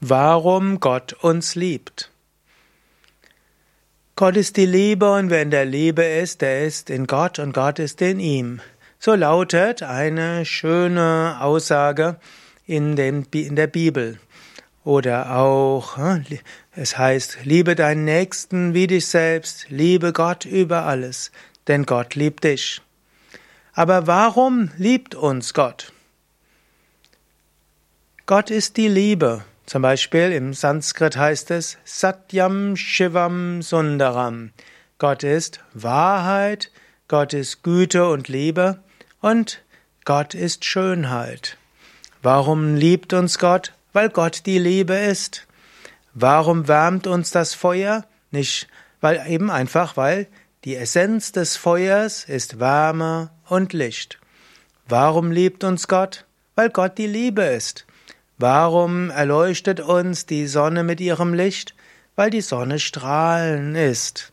Warum Gott uns liebt. Gott ist die Liebe und wer in der Liebe ist, der ist in Gott und Gott ist in ihm. So lautet eine schöne Aussage in, den, in der Bibel. Oder auch, hm, es heißt, liebe deinen Nächsten wie dich selbst, liebe Gott über alles, denn Gott liebt dich. Aber warum liebt uns Gott? Gott ist die Liebe. Zum Beispiel im Sanskrit heißt es Satyam Shivam Sundaram. Gott ist Wahrheit, Gott ist Güte und Liebe und Gott ist Schönheit. Warum liebt uns Gott? Weil Gott die Liebe ist. Warum wärmt uns das Feuer? Nicht, weil eben einfach, weil die Essenz des Feuers ist Wärme und Licht. Warum liebt uns Gott? Weil Gott die Liebe ist. Warum erleuchtet uns die Sonne mit ihrem Licht? Weil die Sonne strahlen ist.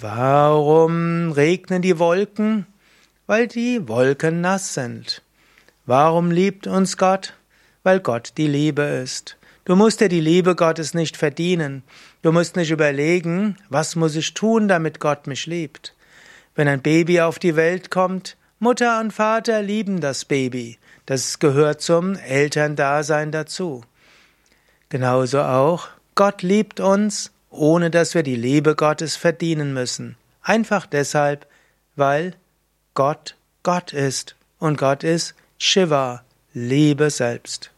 Warum regnen die Wolken? Weil die Wolken nass sind. Warum liebt uns Gott? Weil Gott die Liebe ist. Du musst dir die Liebe Gottes nicht verdienen. Du musst nicht überlegen, was muss ich tun, damit Gott mich liebt. Wenn ein Baby auf die Welt kommt, Mutter und Vater lieben das Baby. Das gehört zum Elterndasein dazu. Genauso auch, Gott liebt uns, ohne dass wir die Liebe Gottes verdienen müssen. Einfach deshalb, weil Gott Gott ist und Gott ist Shiva, Liebe selbst.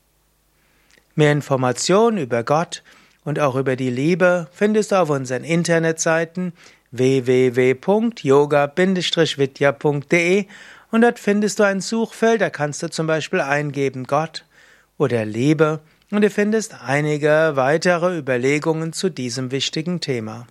Mehr Informationen über Gott und auch über die Liebe findest du auf unseren Internetseiten www.yoga-vidya.de und dort findest du ein Suchfeld, da kannst du zum Beispiel eingeben Gott oder Liebe und du findest einige weitere Überlegungen zu diesem wichtigen Thema.